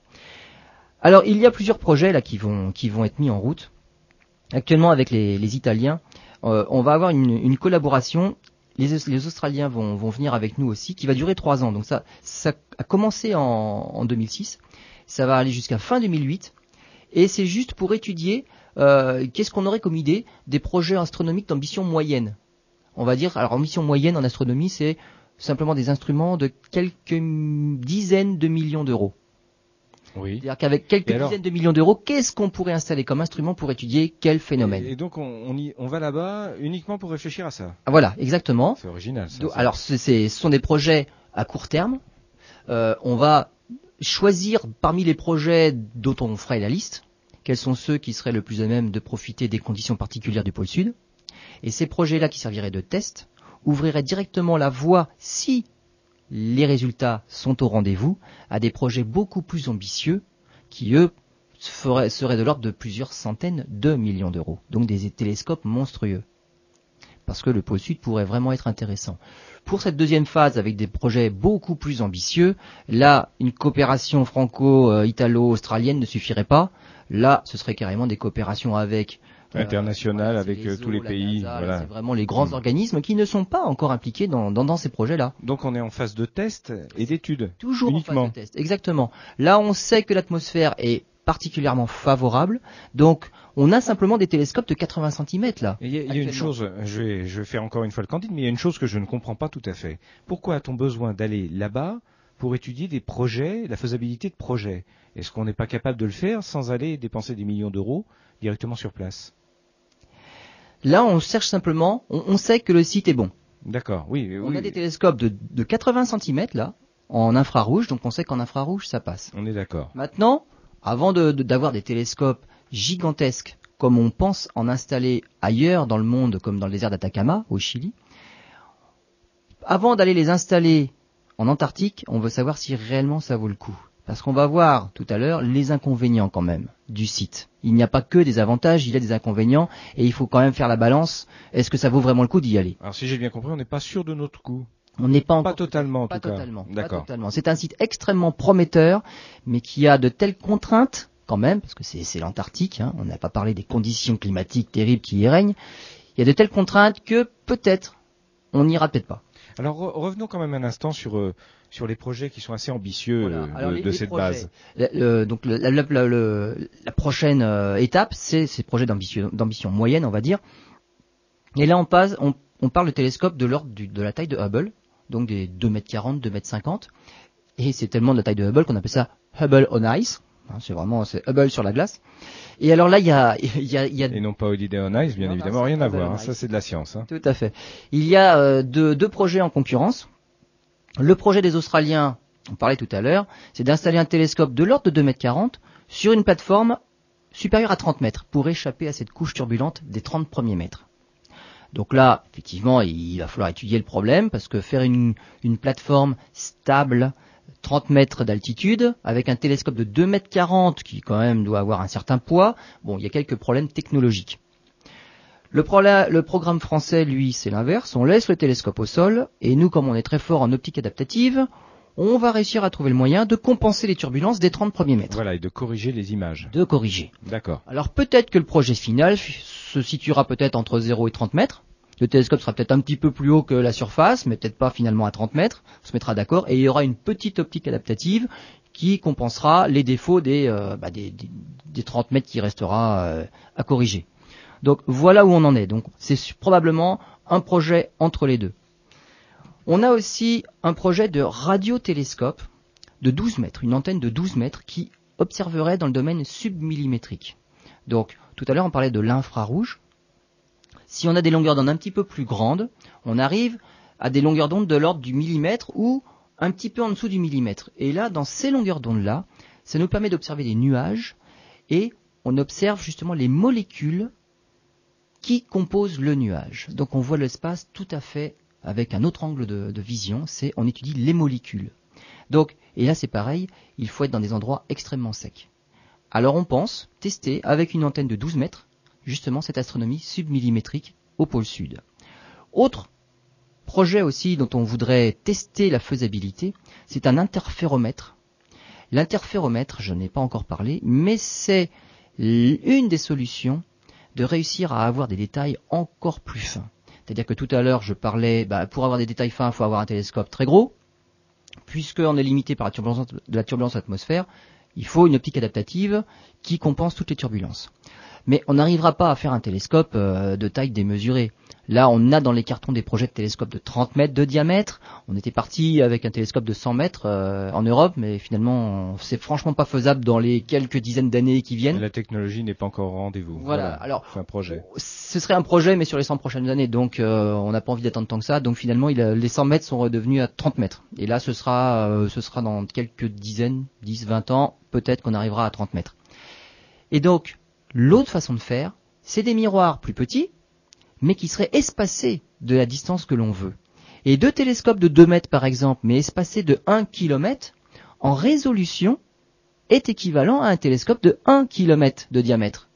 Alors, il y a plusieurs projets là qui vont qui vont être mis en route. Actuellement, avec les, Italiens, euh, on va avoir une, collaboration. Les, Australiens vont, venir avec nous aussi, qui va durer trois ans. Donc ça, ça a commencé en, en 2006. Ça va aller jusqu'à fin 2008. Et c'est juste pour étudier euh, qu'est-ce qu'on aurait comme idée des projets astronomiques d'ambition moyenne? On va dire, alors ambition moyenne en astronomie, c'est simplement des instruments de quelques dizaines de millions d'euros. Oui. C'est-à-dire qu'avec quelques dizaines de millions d'euros, qu'est-ce qu'on pourrait installer comme instrument pour étudier quel phénomène? Et, donc on, on, va là-bas uniquement pour réfléchir à ça? Ah, voilà, exactement. C'est original. Ça, alors ce sont des projets à court terme. Euh, on va choisir parmi les projets dont on ferait la liste quels sont ceux qui seraient le plus à même de profiter des conditions particulières du pôle sud? Et ces projets-là qui serviraient de test ouvriraient directement la voie, si les résultats sont au rendez-vous, à des projets beaucoup plus ambitieux qui, eux, seraient de l'ordre de plusieurs centaines de millions d'euros. Donc des télescopes monstrueux. Parce que le pôle sud pourrait vraiment être intéressant. Pour cette deuxième phase, avec des projets beaucoup plus ambitieux, là, une coopération franco-italo-australienne ne suffirait pas. Là, ce serait carrément des coopérations avec euh, internationales, avec euh, tous les pays. voilà. C'est vraiment les grands mm. organismes qui ne sont pas encore impliqués dans, ces projets-là. Donc on est en phase de test et d'études. Toujours uniquement. en phase de test, exactement. Là, on sait que l'atmosphère est particulièrement favorable. Donc, on a simplement des télescopes de 80 cm là. Il y a, une chose, je vais, je vais faire encore une fois le candide, mais il y a une chose que je ne comprends pas tout à fait. Pourquoi a-t-on besoin d'aller là-bas pour étudier des projets, la faisabilité de projets Est-ce qu'on n'est pas capable de le faire sans aller dépenser des millions d'euros directement sur place? Là, on cherche simplement, on, sait que le site est bon. D'accord, oui. On a des télescopes de, 80 cm là, en infrarouge, donc on sait qu'en infrarouge ça passe. On est d'accord. Maintenant, avant d'avoir des télescopes gigantesques comme on pense en installer ailleurs dans le monde, comme dans le désert d'Atacama, au Chili, avant d'aller les installer en Antarctique, on veut savoir si réellement ça vaut le coup. parce qu'on va voir tout à l'heure les inconvénients quand même du site. Il n'y a pas que des avantages, il y a des inconvénients, et il faut quand même faire la balance. Est-ce que ça vaut vraiment le coup d'y aller? Alors si j'ai bien compris, on n'est pas sûr de notre coup. On n'est pas pas totalement, en pas tout totalement, cas. D'accord. C'est un site extrêmement prometteur, mais qui a de telles contraintes quand même, parce que c'est l'Antarctique. Hein, on n'a pas parlé des conditions climatiques terribles qui y règnent. Il y a de telles contraintes que peut-être on n'ira peut-être pas. Alors revenons quand même un instant sur euh, sur les projets qui sont assez ambitieux euh, de, cette base. donc la, prochaine euh, étape, c'est ces projets d'ambition moyenne, on va dire. Et là, on passe, on, parle de télescope de l'ordre de la taille de Hubble, donc des 2 m 40, 2 m 50. Et c'est tellement de la taille de Hubble qu'on appelle ça Hubble on Ice. Hein, c'est vraiment c'est Hubble sur la glace. Et alors là, il y a, y, a, y a, Et non pas Holiday on Ice, bien évidemment, rien à voir. Hein. ça, c'est de la science. Hein. Tout à fait. Il y a euh, deux, deux, projets en concurrence. Le projet des Australiens, on parlait tout à l'heure, c'est d'installer un télescope de l'ordre de 2 mètres 40 sur une plateforme supérieure à 30 mètres pour échapper à cette couche turbulente des 30 premiers mètres. Donc là, effectivement, il va falloir étudier le problème parce que faire une, une plateforme stable, 30 mètres d'altitude, avec un télescope de 2 mètres 40 qui quand même doit avoir un certain poids, bon, il y a quelques problèmes technologiques. Le, le programme français, lui, c'est l'inverse. On laisse le télescope au sol, et nous, comme on est très fort en optique adaptative, on va réussir à trouver le moyen de compenser les turbulences des 30 premiers mètres. Voilà, et de corriger les images. De corriger. D'accord. Alors peut-être que le projet final se situera peut-être entre 0 et 30 mètres. Le télescope sera peut-être un petit peu plus haut que la surface, mais peut-être pas finalement à 30 mètres. On se mettra d'accord. Et il y aura une petite optique adaptative qui compensera les défauts des, euh, bah, 30 mètres qui restera euh, à corriger. Donc voilà où on en est. Donc c'est probablement un projet entre les deux. On a aussi un projet de radiotélescope de 12 mètres, une antenne de 12 mètres qui observerait dans le domaine submillimétrique. Donc tout à l'heure on parlait de l'infrarouge. Si on a des longueurs d'onde un petit peu plus grandes, on arrive à des longueurs d'onde de l'ordre du millimètre ou un petit peu en dessous du millimètre. Et là, dans ces longueurs d'onde-là, ça nous permet d'observer des nuages et on observe justement les molécules qui composent le nuage. Donc on voit l'espace tout à fait avec un autre angle de, vision, c'est on étudie les molécules. Donc, et là c'est pareil, il faut être dans des endroits extrêmement secs. Alors on pense tester avec une antenne de 12 mètres justement cette astronomie submillimétrique au pôle sud. Autre projet aussi dont on voudrait tester la faisabilité, c'est un interféromètre. L'interféromètre, je n'ai pas encore parlé, mais c'est une des solutions de réussir à avoir des détails encore plus fins. C'est-à-dire que tout à l'heure, je parlais, bah, pour avoir des détails fins, il faut avoir un télescope très gros. Puisqu'on est limité par la turbulence de la turbulence atmosphère, il faut une optique adaptative qui compense toutes les turbulences mais on n'arrivera pas à faire un télescope euh, de taille démesurée. Là, on a dans les cartons des projets de télescopes de 30 mètres de diamètre. On était parti avec un télescope de 100 mètres euh, en Europe, mais finalement, c'est franchement pas faisable dans les quelques dizaines d'années qui viennent. La technologie n'est pas encore au rendez-vous. Voilà. Alors, c'est un projet. Ce serait un projet, mais sur les 100 prochaines années. Donc, euh, on n'a pas envie d'attendre tant que ça. Donc, finalement, il les 100 mètres sont redevenus à 30 mètres. Et là, ce sera, ce sera dans quelques dizaines, 10, 20 ans, peut-être qu'on arrivera à 30 mètres. Et donc, L'autre façon de faire, c'est des miroirs plus petits, mais qui seraient espacés de la distance que l'on veut. Et deux télescopes de 2 mètres par exemple, mais espacés de 1 km, en résolution, est équivalent à un télescope de 1 km de diamètre.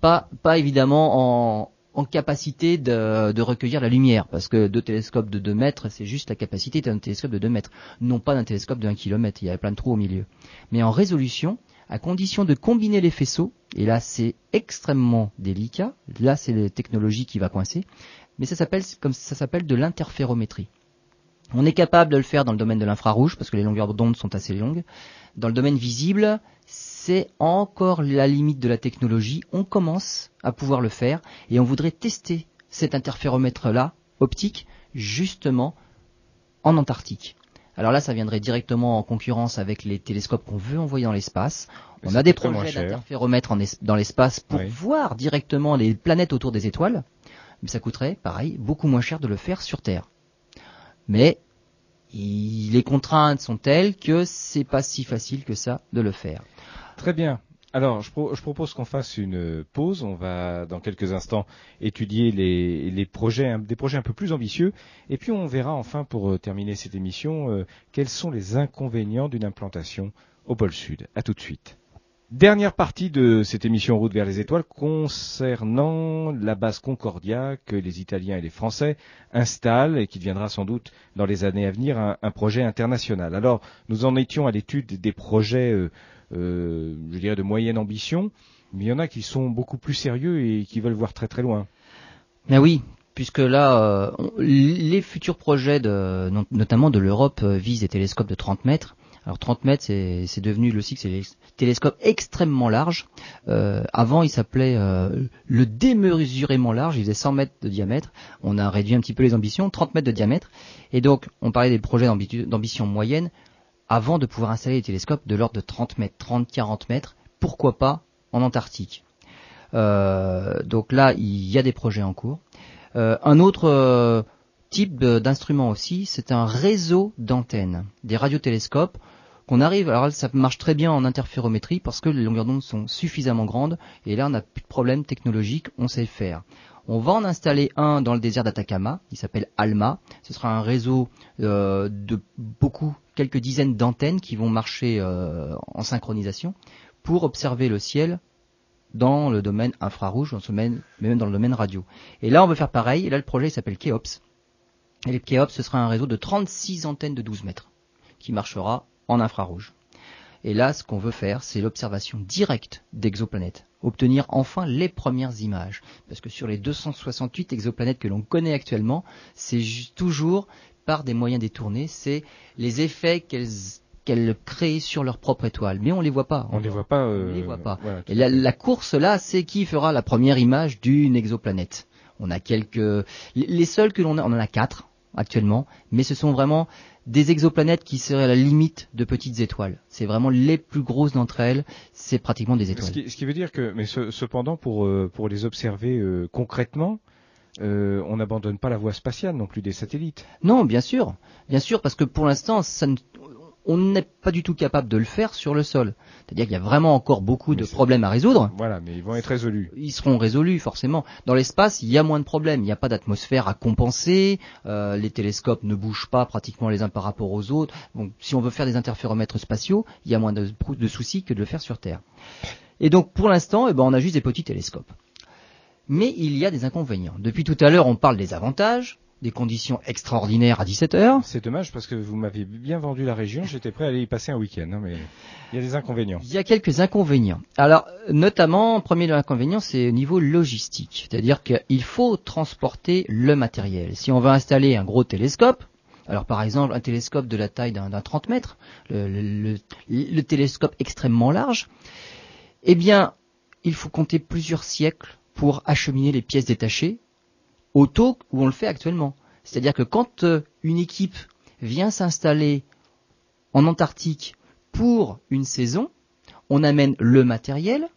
Pas, évidemment en, capacité de, de, recueillir la lumière, parce que deux télescopes de 2 mètres, c'est juste la capacité d'un télescope de 2 mètres, non pas d'un télescope de 1 km, il y a plein de trous au milieu. Mais en résolution, à condition de combiner les faisceaux, et là c'est extrêmement délicat, là c'est la technologie qui va coincer, mais ça s'appelle comme ça de l'interférométrie. On est capable de le faire dans le domaine de l'infrarouge parce que les longueurs d'onde sont assez longues. Dans le domaine visible, c'est encore la limite de la technologie. On commence à pouvoir le faire et on voudrait tester cet interféromètre là optique justement en Antarctique. Alors là, ça viendrait directement en concurrence avec les télescopes qu'on veut envoyer dans l'espace. On a des projets d'interféromètres dans l'espace pour voir directement les planètes autour des étoiles. Mais ça coûterait, pareil, beaucoup moins cher de le faire sur Terre. Mais les contraintes sont telles que c'est pas si facile que ça de le faire. Très bien. Alors, je, propose qu'on fasse une pause. On va, dans quelques instants, étudier les, projets, des projets un peu plus ambitieux. Et puis, on verra enfin, pour euh, terminer cette émission, euh, quels sont les inconvénients d'une implantation au pôle sud. À tout de suite. Dernière partie de cette émission Route vers les étoiles concernant la base Concordia que les Italiens et les Français installent et qui deviendra sans doute dans les années à venir un, projet international. Alors nous en étions à l'étude des projets, euh, je dirais, de moyenne ambition, mais il y en a qui sont beaucoup plus sérieux et qui veulent voir très très loin. Mais oui, puisque là, euh, les futurs projets, notamment de l'Europe, visent des télescopes de 30 mètres alors 30 mètres, c'est devenu le SIG, c'est télescopes extrêmement larges. Euh, avant, il s'appelait euh, le démesurément large, il faisait 100 mètres de diamètre. On a réduit un petit peu les ambitions, 30 mètres de diamètre. Et donc, on parlait des projets d'ambition moyenne avant de pouvoir installer des télescopes de l'ordre de 30 mètres, 30, 40 mètres. Pourquoi pas en Antarctique euh, Donc là, il y a des projets en cours. un autre type d'instrument aussi, c'est un réseau d'antennes, des radiotélescopes qu'on arrive, alors ça marche très bien en interférométrie parce que les longueurs d'onde sont suffisamment grandes et là on n'a plus de problème technologique, on sait faire. On va en installer un dans le désert d'Atacama, il s'appelle ALMA. Ce sera un réseau euh, de beaucoup, quelques dizaines d'antennes qui vont marcher euh, en synchronisation pour observer le ciel dans le domaine infrarouge, mais même dans le domaine radio. Et là, on veut faire pareil. Et là, le projet s'appelle KEOPS. Et le KEOPS, ce sera un réseau de 36 antennes de 12 mètres qui marchera en infrarouge. Et là, ce qu'on veut faire, c'est l'observation directe d'exoplanètes. Obtenir enfin les premières images. Parce que sur les 268 exoplanètes que l'on connaît actuellement, c'est toujours par des moyens détournés, c'est les effets qu'elles créent sur leur propre étoile. Mais on les voit pas. On, les voit pas. les voit pas. Et la, course là, c'est qui fera la première image d'une exoplanète. On a quelques, les seuls que l'on a, on en a quatre actuellement, mais ce sont vraiment des exoplanètes qui seraient à la limite de petites étoiles. C'est vraiment les plus grosses d'entre elles, c'est pratiquement des étoiles. Ce qui, veut dire que, mais cependant, pour, euh, pour les observer euh, concrètement, euh, on n'abandonne pas la voie spatiale non plus des satellites. Non, bien sûr, bien sûr, parce que pour l'instant, ça ne, on n'est pas du tout capable de le faire sur le sol. C'est-à-dire qu'il y a vraiment encore beaucoup de problèmes à résoudre. Voilà, mais ils vont être résolus. Ils seront résolus forcément. Dans l'espace, il y a moins de problèmes. Il n'y a pas d'atmosphère à compenser. Euh, les télescopes ne bougent pas pratiquement les uns par rapport aux autres. Donc, si on veut faire des interféromètres spatiaux, il y a moins de, soucis que de le faire sur Terre. Et donc, pour l'instant, eh ben, on a juste des petits télescopes. Mais il y a des inconvénients. Depuis tout à l'heure, on parle des avantages des conditions extraordinaires à 17 heures. C'est dommage parce que vous m'aviez bien vendu la région, j'étais prêt à aller y passer un week-end, hein, mais il y a des inconvénients. Il y a quelques inconvénients. Alors, notamment, premier inconvénient, c'est au niveau logistique. C'est-à-dire qu'il faut transporter le matériel. Si on veut installer un gros télescope, alors par exemple un télescope de la taille d'un 30 mètres, le, le télescope extrêmement large, eh bien, il faut compter plusieurs siècles pour acheminer les pièces détachées au taux où on le fait actuellement. C'est-à-dire que quand euh, une équipe vient s'installer en Antarctique pour une saison, on amène le matériel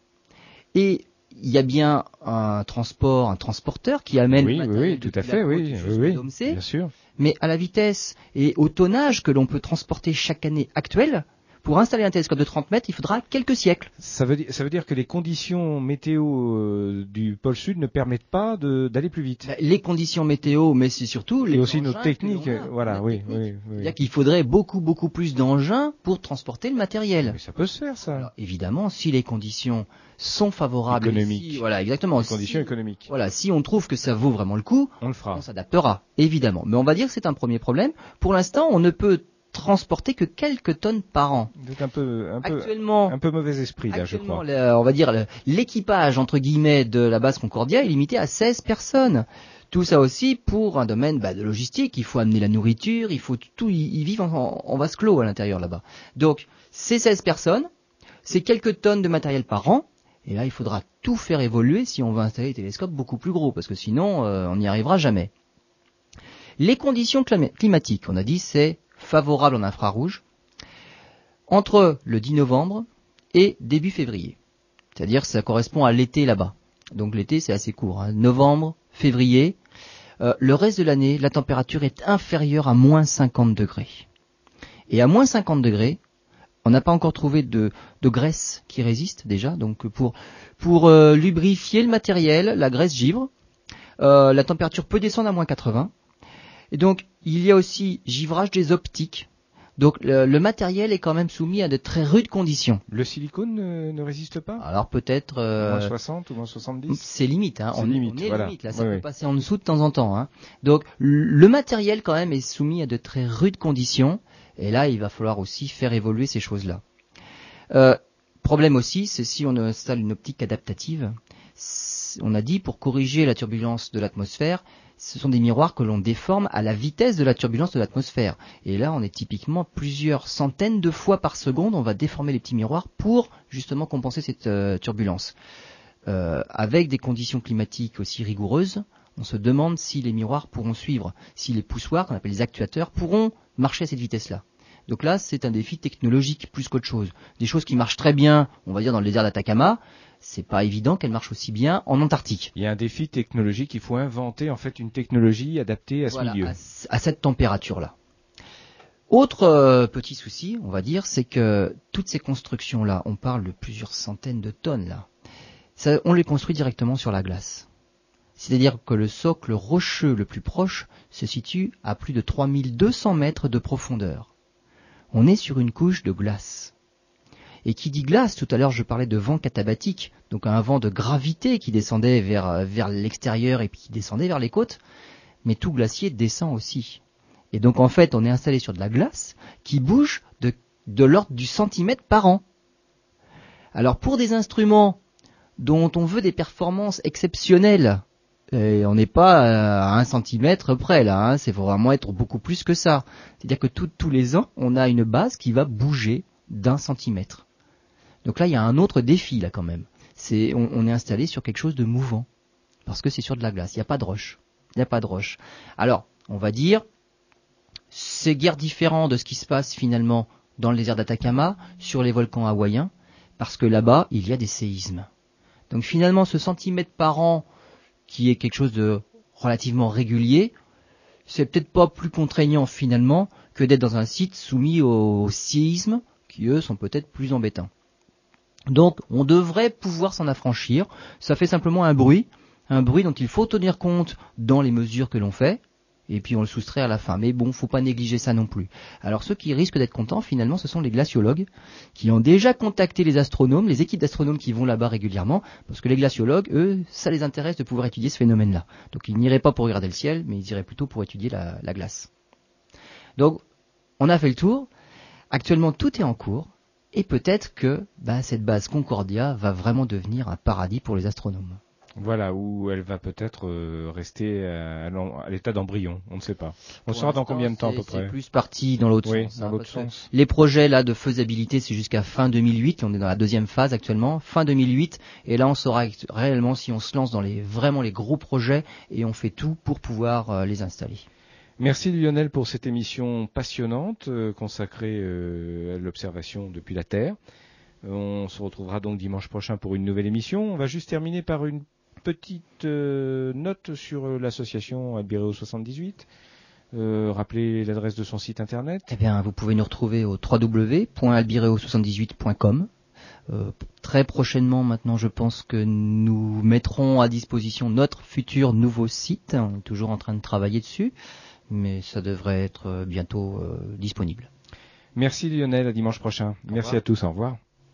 et il y a bien un transport, un transporteur qui amène oui, le matériel oui, tout à fait, oui, oui, bien sûr. Mais à la vitesse et au tonnage que l'on peut transporter chaque année actuelle, pour installer un télescope de 30 mètres, il faudra quelques siècles. Ça veut, dire, ça veut dire que les conditions météo euh, du pôle sud ne permettent pas d'aller plus vite. Bah, les conditions météo, mais c'est surtout les. Et aussi nos techniques. Voilà, oui, oui, oui. Il qu'il faudrait beaucoup, beaucoup plus d'engins pour transporter le matériel. Mais ça peut se faire, ça. évidemment, si les conditions sont favorables. Économiques. voilà, exactement. Les conditions économiques. Voilà, si on trouve que ça vaut vraiment le coup, on le fera. On s'adaptera, évidemment. Mais on va dire que c'est un premier problème. Pour l'instant, on ne peut transporter que quelques tonnes par an. Donc un peu, un peu, actuellement, un peu mauvais esprit là, je crois. on va dire l'équipage entre guillemets de la base Concordia est limité à 16 personnes. Tout ça aussi pour un domaine bah, de logistique. Il faut amener la nourriture, il faut tout. Ils, vivent en, en, vase clos à l'intérieur là-bas. Donc ces 16 personnes, c'est quelques tonnes de matériel par an. Et là, il faudra tout faire évoluer si on veut installer des télescopes beaucoup plus gros, parce que sinon, euh, on n'y arrivera jamais. Les conditions climatiques, on a dit, c'est favorable en infrarouge entre le 10 novembre et début février. C'est-à-dire que ça correspond à l'été là-bas. Donc l'été c'est assez court. Hein. Novembre, février. Euh, le reste de l'année, la température est inférieure à moins 50 degrés. Et à moins 50 degrés, on n'a pas encore trouvé de, graisse qui résiste déjà. Donc pour, euh, lubrifier le matériel, la graisse givre. Euh, la température peut descendre à moins 80. Et donc, il y a aussi givrage des optiques. Donc le, matériel est quand même soumis à de très rudes conditions. Le silicone ne, résiste pas? Alors peut-être... Euh, moins 60 ou moins 70 C'est limite, hein. on, limite, est limite, là, ça peut passer en dessous de temps en temps. Hein. Donc le matériel quand même est soumis à de très rudes conditions, et là il va falloir aussi faire évoluer ces choses-là. Euh, problème aussi, c'est si on installe une optique adaptative, on a dit pour corriger la turbulence de l'atmosphère, ce sont des miroirs que l'on déforme à la vitesse de la turbulence de l'atmosphère. Et là, on est typiquement plusieurs centaines de fois par seconde, on va déformer les petits miroirs pour justement compenser cette euh, turbulence. Euh, avec des conditions climatiques aussi rigoureuses, on se demande si les miroirs pourront suivre, si les poussoirs, qu'on appelle les actuateurs, pourront marcher à cette vitesse-là. Donc là, c'est un défi technologique plus qu'autre chose. Des choses qui marchent très bien, on va dire dans le désert d'Atacama, c'est pas évident qu'elle marche aussi bien en Antarctique. Il y a un défi technologique, il faut inventer en fait une technologie adaptée à ce milieu. À, cette température-là. Autre euh, petit souci, on va dire, c'est que toutes ces constructions-là, on parle de plusieurs centaines de tonnes là, on les construit directement sur la glace. C'est-à-dire que le socle rocheux le plus proche se situe à plus de 3200 mètres de profondeur. On est sur une couche de glace. Et qui dit glace, tout à l'heure je parlais de vent catabatique, donc un vent de gravité qui descendait vers, euh, vers l'extérieur et puis qui descendait vers les côtes, mais tout glacier descend aussi. Et donc en fait on est installé sur de la glace qui bouge de, de l'ordre du centimètre par an. Alors pour des instruments dont on veut des performances exceptionnelles, on n'est pas à un centimètre près là, hein, c'est vraiment être beaucoup plus que ça. C'est-à-dire que tous les ans, on a une base qui va bouger d'un centimètre. Donc là, il y a un autre défi là quand même. C'est on, est installé sur quelque chose de mouvant parce que c'est sur de la glace. Il n'y a pas de roche. Il n'y a pas de roche. Alors, on va dire, c'est guère différent de ce qui se passe finalement dans le désert d'Atacama, sur les volcans hawaïens, parce que là-bas, il y a des séismes. Donc finalement, ce centimètre par an, qui est quelque chose de relativement régulier, c'est peut-être pas plus contraignant finalement que d'être dans un site soumis aux séismes, qui eux sont peut-être plus embêtants. Donc on devrait pouvoir s'en affranchir. Ça fait simplement un bruit, un bruit dont il faut tenir compte dans les mesures que l'on fait, et puis on le soustrait à la fin. Mais bon, faut pas négliger ça non plus. Alors ceux qui risquent d'être contents, finalement, ce sont les glaciologues qui ont déjà contacté les astronomes, les équipes d'astronomes qui vont là-bas régulièrement, parce que les glaciologues, eux, ça les intéresse de pouvoir étudier ce phénomène-là. Donc ils n'iraient pas pour regarder le ciel, mais ils iraient plutôt pour étudier la, la glace. Donc on a fait le tour. Actuellement, tout est en cours. Et peut-être que bah, cette base Concordia va vraiment devenir un paradis pour les astronomes. Voilà, où elle va peut-être euh, rester à, l'état d'embryon, on ne sait pas. On saura dans combien de temps à peu près C'est plus parti dans l'autre sens. Dans hein, sens. Les projets là de faisabilité, c'est jusqu'à fin 2008, on est dans la deuxième phase actuellement, fin 2008, et là on saura réellement si on se lance dans les vraiment les gros projets et on fait tout pour pouvoir euh, les installer. Merci Lionel pour cette émission passionnante euh, consacrée euh, à l'observation depuis la Terre. On se retrouvera donc dimanche prochain pour une nouvelle émission. On va juste terminer par une petite euh, note sur l'association Albireo 78. rappelez l'adresse de son site internet. Eh bien, vous pouvez nous retrouver au www.albireo78.com. très prochainement, maintenant, je pense que nous mettrons à disposition notre futur nouveau site. On est toujours en train de travailler dessus mais ça devrait être euh, bientôt euh, disponible. Merci Lionel, à dimanche prochain. Merci à tous, au revoir.